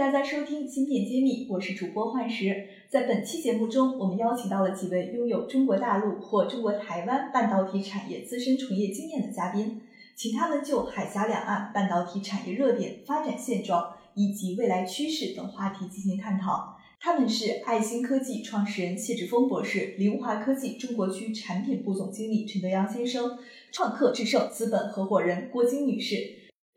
大家收听芯片揭秘，我是主播幻石。在本期节目中，我们邀请到了几位拥有中国大陆或中国台湾半导体产业资深从业经验的嘉宾，请他们就海峡两岸半导体产业热点、发展现状以及未来趋势等话题进行探讨。他们是爱芯科技创始人谢志峰博士、凌华科技中国区产品部总经理陈德阳先生、创客智胜资本合伙人郭晶女士。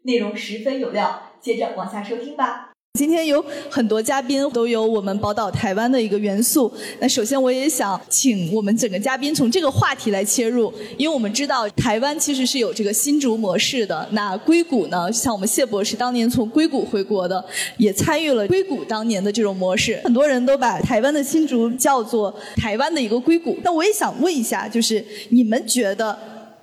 内容十分有料，接着往下收听吧。今天有很多嘉宾都有我们宝岛台湾的一个元素。那首先我也想请我们整个嘉宾从这个话题来切入，因为我们知道台湾其实是有这个新竹模式的。那硅谷呢，像我们谢博士当年从硅谷回国的，也参与了硅谷当年的这种模式。很多人都把台湾的新竹叫做台湾的一个硅谷。那我也想问一下，就是你们觉得？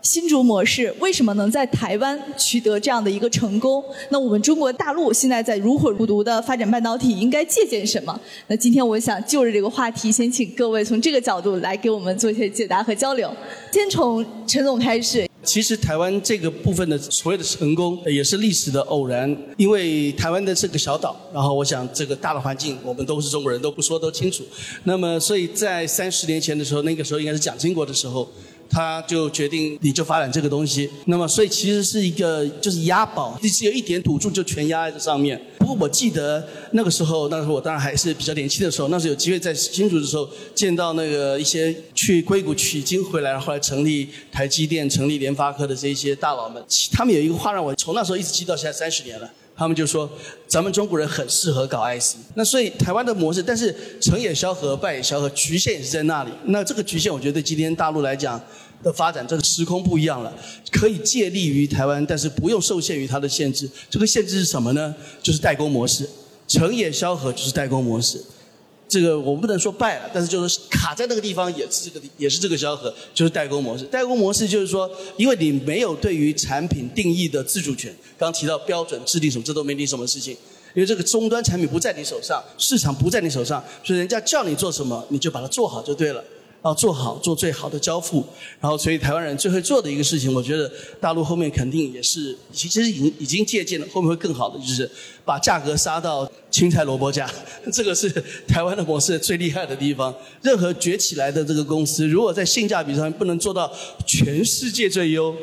新竹模式为什么能在台湾取得这样的一个成功？那我们中国大陆现在在如火如荼的发展半导体，应该借鉴什么？那今天我想就着这个话题，先请各位从这个角度来给我们做一些解答和交流。先从陈总开始。其实台湾这个部分的所谓的成功，也是历史的偶然。因为台湾的这个小岛，然后我想这个大的环境，我们都是中国人，都不说都清楚。那么，所以在三十年前的时候，那个时候应该是蒋经国的时候。他就决定，你就发展这个东西。那么，所以其实是一个就是押宝，你只有一点赌注就全押在这上面。不过我记得那个时候，那时候我当然还是比较年轻的时候，那时候有机会在新竹的时候见到那个一些去硅谷取经回来，后来成立台积电、成立联发科的这一些大佬们，他们有一个话让我从那时候一直记到现在三十年了。他们就说，咱们中国人很适合搞 IC。那所以台湾的模式，但是成也萧何，败也萧何，局限也是在那里。那这个局限，我觉得今天大陆来讲的发展，这个时空不一样了，可以借力于台湾，但是不用受限于它的限制。这个限制是什么呢？就是代工模式。成也萧何就是代工模式。这个我们不能说败了，但是就是卡在那个地方也是这个也是这个萧何，就是代工模式。代工模式就是说，因为你没有对于产品定义的自主权，刚提到标准制定什么，这都没你什么事情，因为这个终端产品不在你手上，市场不在你手上，所以人家叫你做什么，你就把它做好就对了。要做好做最好的交付，然后所以台湾人最会做的一个事情，我觉得大陆后面肯定也是，其实已经已经借鉴了，后面会更好的，就是把价格杀到青菜萝卜价，这个是台湾的模式最厉害的地方。任何崛起来的这个公司，如果在性价比上不能做到全世界最优，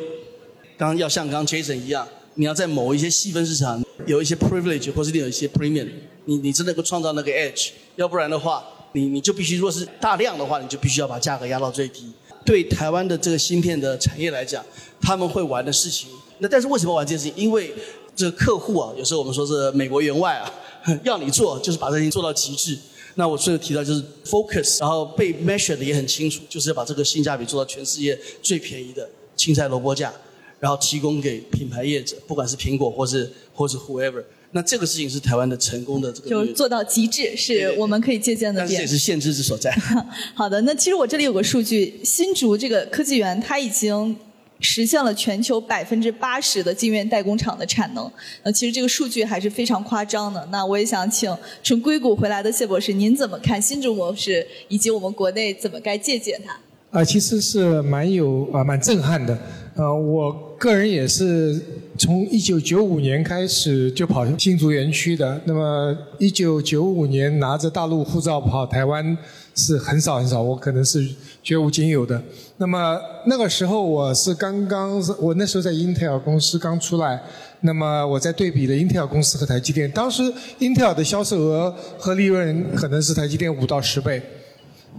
刚要像刚 Jason 一样，你要在某一些细分市场有一些 privilege 或者你有一些 premium，你你真能够创造那个 edge，要不然的话。你你就必须，如果是大量的话，你就必须要把价格压到最低。对台湾的这个芯片的产业来讲，他们会玩的事情，那但是为什么玩这件事情？因为这个客户啊，有时候我们说是美国员外啊，要你做就是把这事情做到极致。那我最后提到就是 focus，然后被 measure 的也很清楚，就是要把这个性价比做到全世界最便宜的青菜萝卜价，然后提供给品牌业者，不管是苹果或是或是 whoever。那这个事情是台湾的成功的这个，就做到极致，是我们可以借鉴的点。但是也是限制之所在。好的，那其实我这里有个数据，新竹这个科技园，它已经实现了全球百分之八十的晶圆代工厂的产能。那其实这个数据还是非常夸张的。那我也想请从硅谷回来的谢博士，您怎么看新竹模式，以及我们国内怎么该借鉴它？啊，其实是蛮有啊，蛮震撼的。呃，我个人也是从一九九五年开始就跑新竹园区的。那么一九九五年拿着大陆护照跑台湾是很少很少，我可能是绝无仅有的。那么那个时候我是刚刚，我那时候在英特尔公司刚出来。那么我在对比了英特尔公司和台积电，当时英特尔的销售额和利润可能是台积电五到十倍。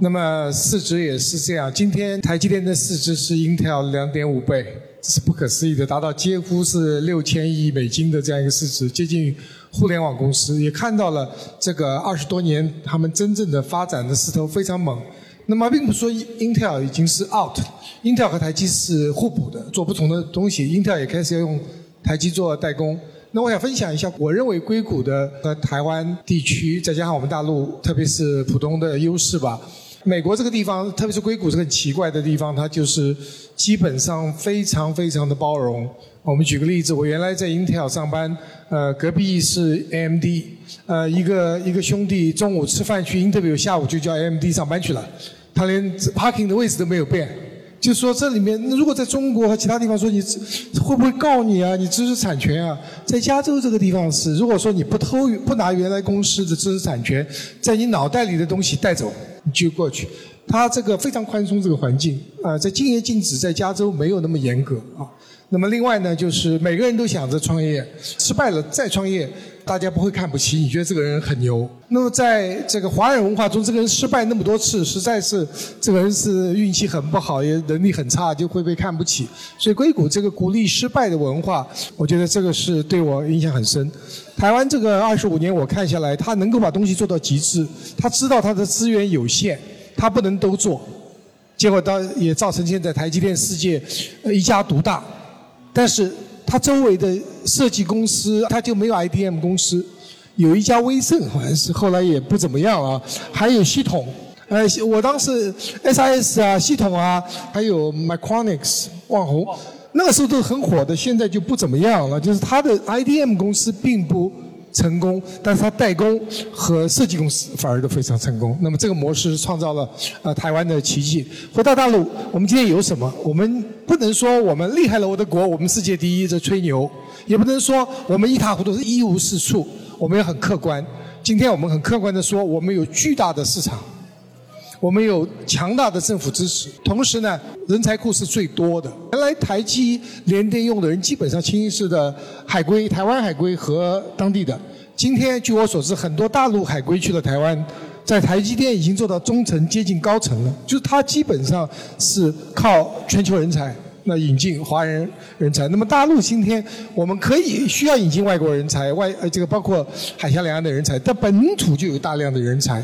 那么市值也是这样，今天台积电的市值是 Intel 两点五倍，这是不可思议的，达到几乎是六千亿美金的这样一个市值，接近互联网公司。也看到了这个二十多年他们真正的发展的势头非常猛。那么并不说 Intel 已经是 out，Intel 和台积是互补的，做不同的东西。Intel 也开始要用台积做代工。那我想分享一下，我认为硅谷的和台湾地区，再加上我们大陆，特别是浦东的优势吧。美国这个地方，特别是硅谷是很奇怪的地方，它就是基本上非常非常的包容。我们举个例子，我原来在 Intel 上班，呃，隔壁是 AMD，呃，一个一个兄弟中午吃饭去 Intel，下午就叫 AMD 上班去了，他连 parking 的位置都没有变。就说这里面，如果在中国和其他地方说你会不会告你啊？你知识产权啊？在加州这个地方是，如果说你不偷不拿原来公司的知识产权，在你脑袋里的东西带走，就过去。他这个非常宽松这个环境啊，在禁言禁止，在加州没有那么严格啊。那么另外呢，就是每个人都想着创业，失败了再创业，大家不会看不起，你觉得这个人很牛。那么在这个华人文化中，这个人失败那么多次，实在是这个人是运气很不好，也能力很差，就会被看不起。所以硅谷这个鼓励失败的文化，我觉得这个是对我影响很深。台湾这个二十五年我看下来，他能够把东西做到极致，他知道他的资源有限，他不能都做，结果到也造成现在台积电世界一家独大。但是它周围的设计公司，它就没有 IDM 公司，有一家威盛好像是后来也不怎么样啊，还有系统，呃，我当时 SIS 啊，系统啊，还有 Micronics 网红，那个时候都很火的，现在就不怎么样了，就是它的 IDM 公司并不。成功，但是它代工和设计公司反而都非常成功。那么这个模式创造了呃台湾的奇迹。回到大陆，我们今天有什么？我们不能说我们厉害了我的国，我们世界第一在吹牛，也不能说我们一塌糊涂是一无是处。我们也很客观。今天我们很客观的说，我们有巨大的市场。我们有强大的政府支持，同时呢，人才库是最多的。原来台积联电用的人基本上清一色的海归、台湾海归和当地的。今天据我所知，很多大陆海归去了台湾，在台积电已经做到中层接近高层了。就是它基本上是靠全球人才，那引进华人人才。那么大陆今天我们可以需要引进外国人才，外呃这个包括海峡两岸的人才，但本土就有大量的人才。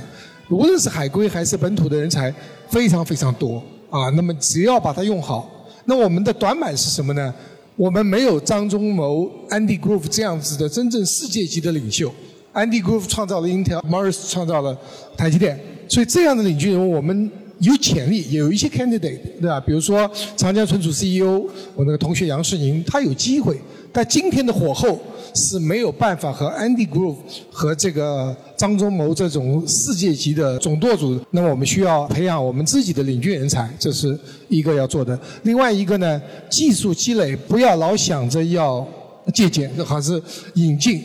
无论是海归还是本土的人才，非常非常多啊。那么只要把它用好，那我们的短板是什么呢？我们没有张忠谋、Andy Grove 这样子的真正世界级的领袖。Andy Grove 创造了 Intel，Morris 创造了台积电，所以这样的领军人物，我们有潜力，也有一些 candidate，对吧？比如说长江存储 CEO，我那个同学杨世宁，他有机会。但今天的火候是没有办法和 Andy Grove 和这个张忠谋这种世界级的总舵主。那么我们需要培养我们自己的领军人才，这是一个要做的。另外一个呢，技术积累不要老想着要借鉴，还是引进。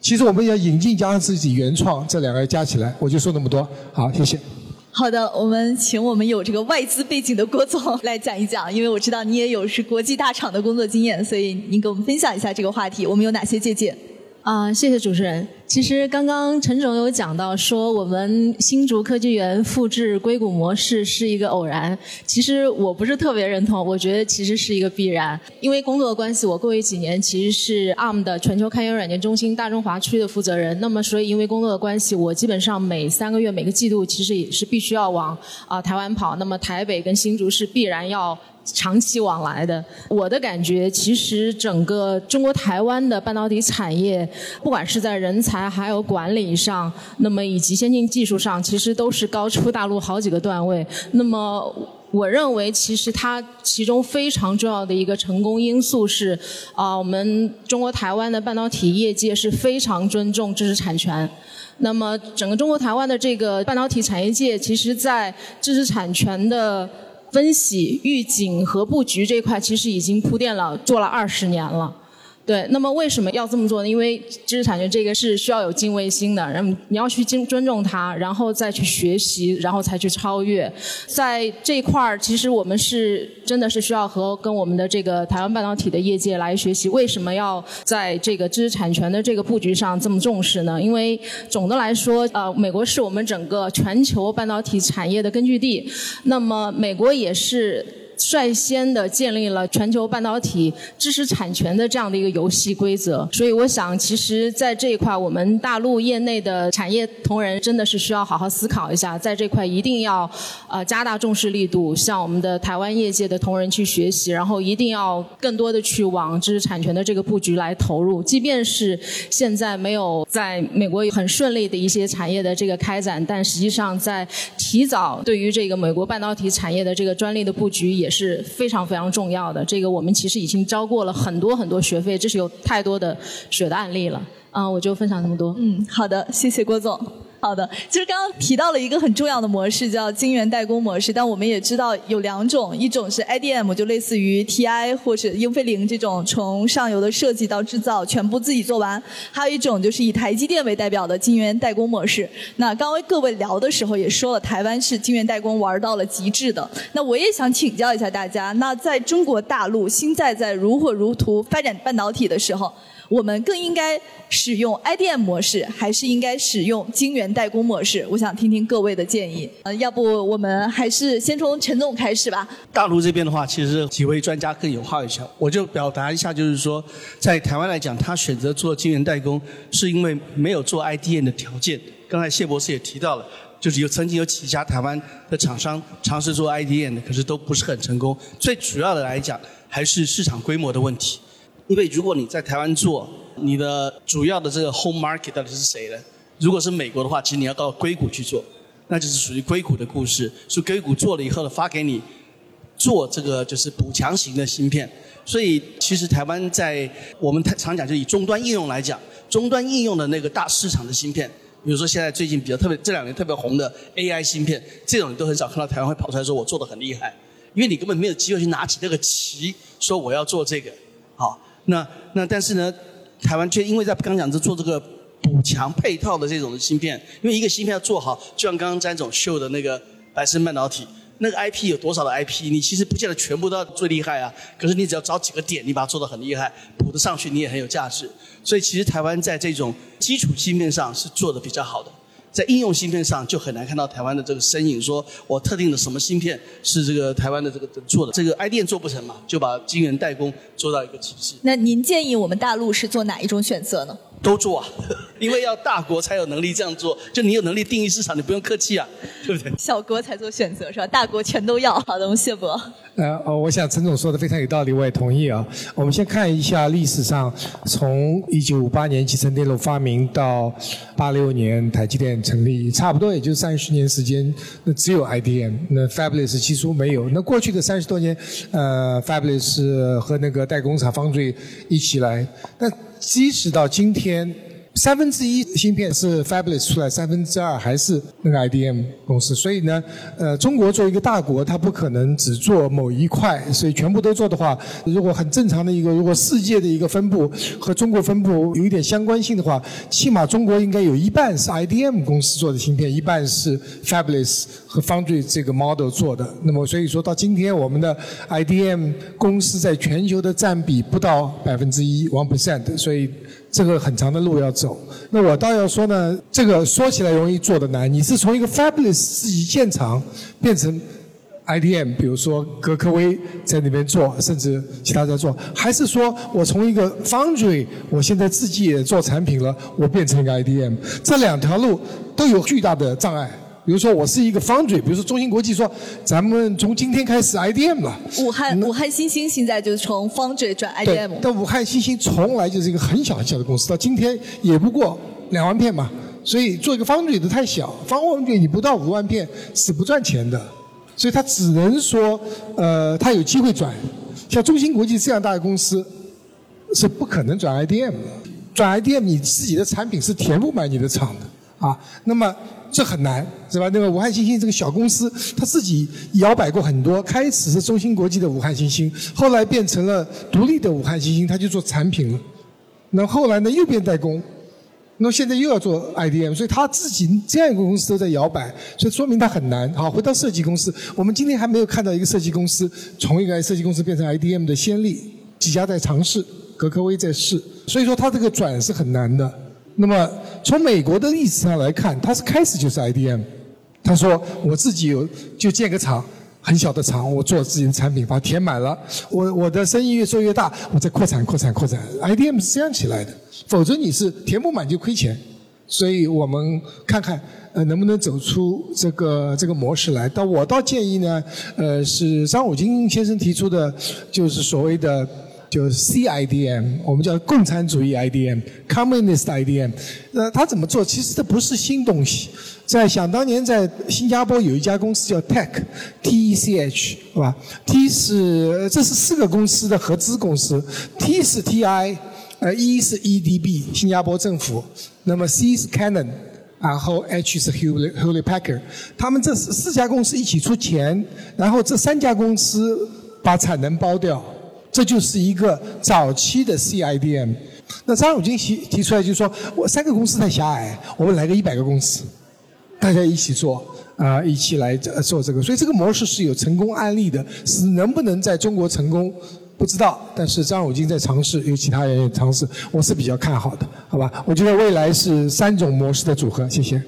其实我们要引进加上自己原创，这两个加起来，我就说那么多。好，谢谢。好的，我们请我们有这个外资背景的郭总来讲一讲，因为我知道你也有是国际大厂的工作经验，所以您给我们分享一下这个话题，我们有哪些借鉴？啊，谢谢主持人。其实刚刚陈总有讲到说，我们新竹科技园复制硅谷模式是一个偶然。其实我不是特别认同，我觉得其实是一个必然。因为工作的关系，我过去几年其实是 ARM 的全球开源软件中心大中华区的负责人。那么，所以因为工作的关系，我基本上每三个月、每个季度其实也是必须要往啊台湾跑。那么，台北跟新竹是必然要。长期往来的，我的感觉其实整个中国台湾的半导体产业，不管是在人才还有管理上，那么以及先进技术上，其实都是高出大陆好几个段位。那么我认为，其实它其中非常重要的一个成功因素是，啊，我们中国台湾的半导体业界是非常尊重知识产权。那么整个中国台湾的这个半导体产业界，其实在知识产权的分析、预警和布局这一块，其实已经铺垫了，做了二十年了。对，那么为什么要这么做呢？因为知识产权这个是需要有敬畏心的，然后你要去尊尊重它，然后再去学习，然后才去超越。在这一块儿，其实我们是真的是需要和跟我们的这个台湾半导体的业界来学习。为什么要在这个知识产权的这个布局上这么重视呢？因为总的来说，呃，美国是我们整个全球半导体产业的根据地，那么美国也是。率先的建立了全球半导体知识产权的这样的一个游戏规则，所以我想，其实在这一块，我们大陆业内的产业同仁真的是需要好好思考一下，在这块一定要呃加大重视力度，向我们的台湾业界的同仁去学习，然后一定要更多的去往知识产权的这个布局来投入。即便是现在没有在美国很顺利的一些产业的这个开展，但实际上在提早对于这个美国半导体产业的这个专利的布局也是非常非常重要的。这个我们其实已经交过了很多很多学费，这是有太多的血的案例了。啊，我就分享这么多。嗯，好的，谢谢郭总。好的，其实刚刚提到了一个很重要的模式，叫晶圆代工模式。但我们也知道有两种，一种是 IDM，就类似于 TI 或者英飞凌这种从上游的设计到制造全部自己做完；还有一种就是以台积电为代表的晶圆代工模式。那刚刚各位聊的时候也说了，台湾是晶圆代工玩到了极致的。那我也想请教一下大家，那在中国大陆现在在如火如荼发展半导体的时候。我们更应该使用 IDM 模式，还是应该使用晶圆代工模式？我想听听各位的建议。呃，要不我们还是先从陈总开始吧。大陆这边的话，其实几位专家更有话语权。我就表达一下，就是说，在台湾来讲，他选择做晶圆代工，是因为没有做 IDM 的条件。刚才谢博士也提到了，就是有曾经有几家台湾的厂商尝试做 IDM 的，可是都不是很成功。最主要的来讲，还是市场规模的问题。因为如果你在台湾做，你的主要的这个 home market 到底是谁呢？如果是美国的话，其实你要到硅谷去做，那就是属于硅谷的故事。是硅谷做了以后呢，发给你做这个就是补强型的芯片。所以其实台湾在我们常讲，就以终端应用来讲，终端应用的那个大市场的芯片，比如说现在最近比较特别这两年特别红的 AI 芯片，这种你都很少看到台湾会跑出来说我做的很厉害，因为你根本没有机会去拿起那个旗说我要做这个，好。那那但是呢，台湾却因为在刚讲是做这个补强配套的这种的芯片，因为一个芯片要做好，就像刚刚詹总秀的那个百胜半导体，那个 IP 有多少的 IP，你其实不见得全部都要最厉害啊，可是你只要找几个点，你把它做得很厉害，补得上去你也很有价值。所以其实台湾在这种基础芯片上是做的比较好的。在应用芯片上就很难看到台湾的这个身影，说我特定的什么芯片是这个台湾的这个做的，这个 i 电做不成嘛，就把晶圆代工做到一个极致。那您建议我们大陆是做哪一种选择呢？都做啊，因为要大国才有能力这样做。就你有能力定义市场，你不用客气啊，对不对？小国才做选择是吧？大国全都要。好的，我们谢博。呃，我想陈总说的非常有道理，我也同意啊。我们先看一下历史上，从一九五八年集成电路发明到八六年台积电成立，差不多也就三十年时间。那只有 IDM，那 Fabulous 几乎没有。那过去的三十多年，呃，Fabulous 和那个代工厂 Foundry 一起来，那。即使到今天，三分之一芯片是 fabulous 出来，三分之二还是那个 IDM 公司。所以呢，呃，中国作为一个大国，它不可能只做某一块，所以全部都做的话，如果很正常的一个，如果世界的一个分布和中国分布有一点相关性的话，起码中国应该有一半是 IDM 公司做的芯片，一半是 fabulous 和 Foundry 这个 model 做的。那么，所以说到今天，我们的 IDM 公司在全球的占比不到百分之一 one percent，所以。这个很长的路要走，那我倒要说呢，这个说起来容易，做的难。你是从一个 fabulous 自己建厂变成 IDM，比如说格科威在那边做，甚至其他在做，还是说我从一个 Foundry，我现在自己也做产品了，我变成一个 IDM，这两条路都有巨大的障碍。比如说我是一个 foundry，比如说中芯国际说，咱们从今天开始 IDM 了。武汉武汉新星现在就是从 foundry 转 IDM。但武汉新星从来就是一个很小很小的公司，到今天也不过两万片嘛。所以做一个 foundry 的太小，foundry 你不到五万片是不赚钱的。所以它只能说，呃，它有机会转。像中芯国际这样大的公司，是不可能转 IDM 的。转 IDM 你自己的产品是填不满你的厂的啊。那么。这很难，是吧？那个武汉新星这个小公司，他自己摇摆过很多。开始是中芯国际的武汉新星，后来变成了独立的武汉新星，他就做产品了。那后来呢，又变代工，那现在又要做 IDM，所以他自己这样一个公司都在摇摆，所以说明他很难。好，回到设计公司，我们今天还没有看到一个设计公司从一个设计公司变成 IDM 的先例，几家在尝试，格科威在试，所以说他这个转是很难的。那么从美国的历史上来看，它是开始就是 IDM。他说我自己有就建个厂，很小的厂，我做自己的产品，把它填满了。我我的生意越做越大，我再扩产扩产扩产。IDM 是这样起来的，否则你是填不满就亏钱。所以我们看看呃能不能走出这个这个模式来。但我倒建议呢，呃是张武金先生提出的，就是所谓的。就是 CIDM，我们叫共产主义 IDM，Communist IDM。那他怎么做？其实这不是新东西。在想当年，在新加坡有一家公司叫 Tech，T E C H，是吧？T 是这是四个公司的合资公司，T 是 T I，呃，E 是 E D B，新加坡政府，那么 C 是 Canon，然后 H 是 Hewlett Packard，他们这四四家公司一起出钱，然后这三家公司把产能包掉，这就是一个早期的 C I D M。那张汝京提提出来就是说，我三个公司太狭隘，我们来个一百个公司。大家一起做啊，一起来做这个，所以这个模式是有成功案例的，是能不能在中国成功不知道，但是张汝京在尝试，有其他人也尝试，我是比较看好的，好吧？我觉得未来是三种模式的组合，谢谢。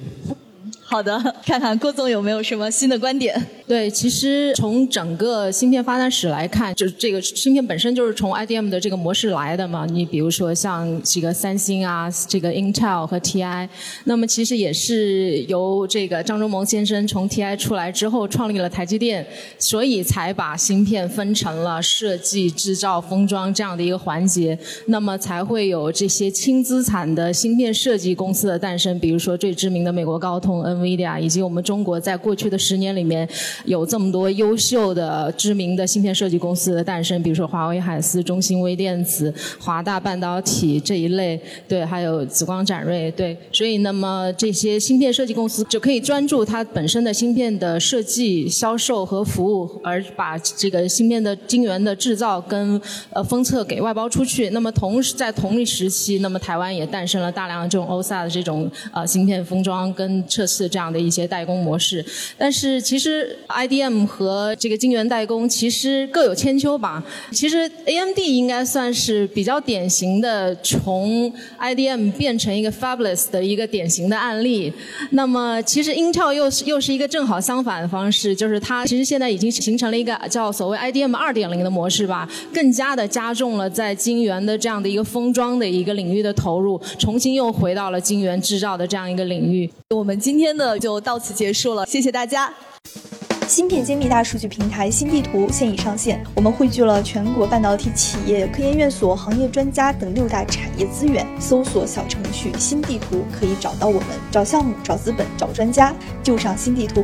好的，看看郭总有没有什么新的观点。对，其实从整个芯片发展史来看，就这个芯片本身就是从 IDM 的这个模式来的嘛。你比如说像这个三星啊，这个 Intel 和 TI，那么其实也是由这个张忠谋先生从 TI 出来之后创立了台积电，所以才把芯片分成了设计、制造、封装这样的一个环节，那么才会有这些轻资产的芯片设计公司的诞生。比如说最知名的美国高通、NVIDIA，以及我们中国在过去的十年里面。有这么多优秀的、知名的芯片设计公司的诞生，比如说华为海思、中芯微电子、华大半导体这一类，对，还有紫光展锐，对，所以那么这些芯片设计公司就可以专注它本身的芯片的设计、销售和服务，而把这个芯片的晶圆的制造跟呃封测给外包出去。那么同时在同一时期，那么台湾也诞生了大量的这种 OSA 的这种呃芯片封装跟测试这样的一些代工模式。但是其实。IDM 和这个晶圆代工其实各有千秋吧。其实 AMD 应该算是比较典型的从 IDM 变成一个 Fabulous 的一个典型的案例。那么其实 Intel 又是又是一个正好相反的方式，就是它其实现在已经形成了一个叫所谓 IDM 二点零的模式吧，更加的加重了在晶圆的这样的一个封装的一个领域的投入，重新又回到了晶圆制造的这样一个领域。我们今天的就到此结束了，谢谢大家。芯片揭秘大数据平台新地图现已上线，我们汇聚了全国半导体企业、科研院所、行业专家等六大产业资源。搜索小程序“新地图”可以找到我们，找项目、找资本、找专家，就上新地图。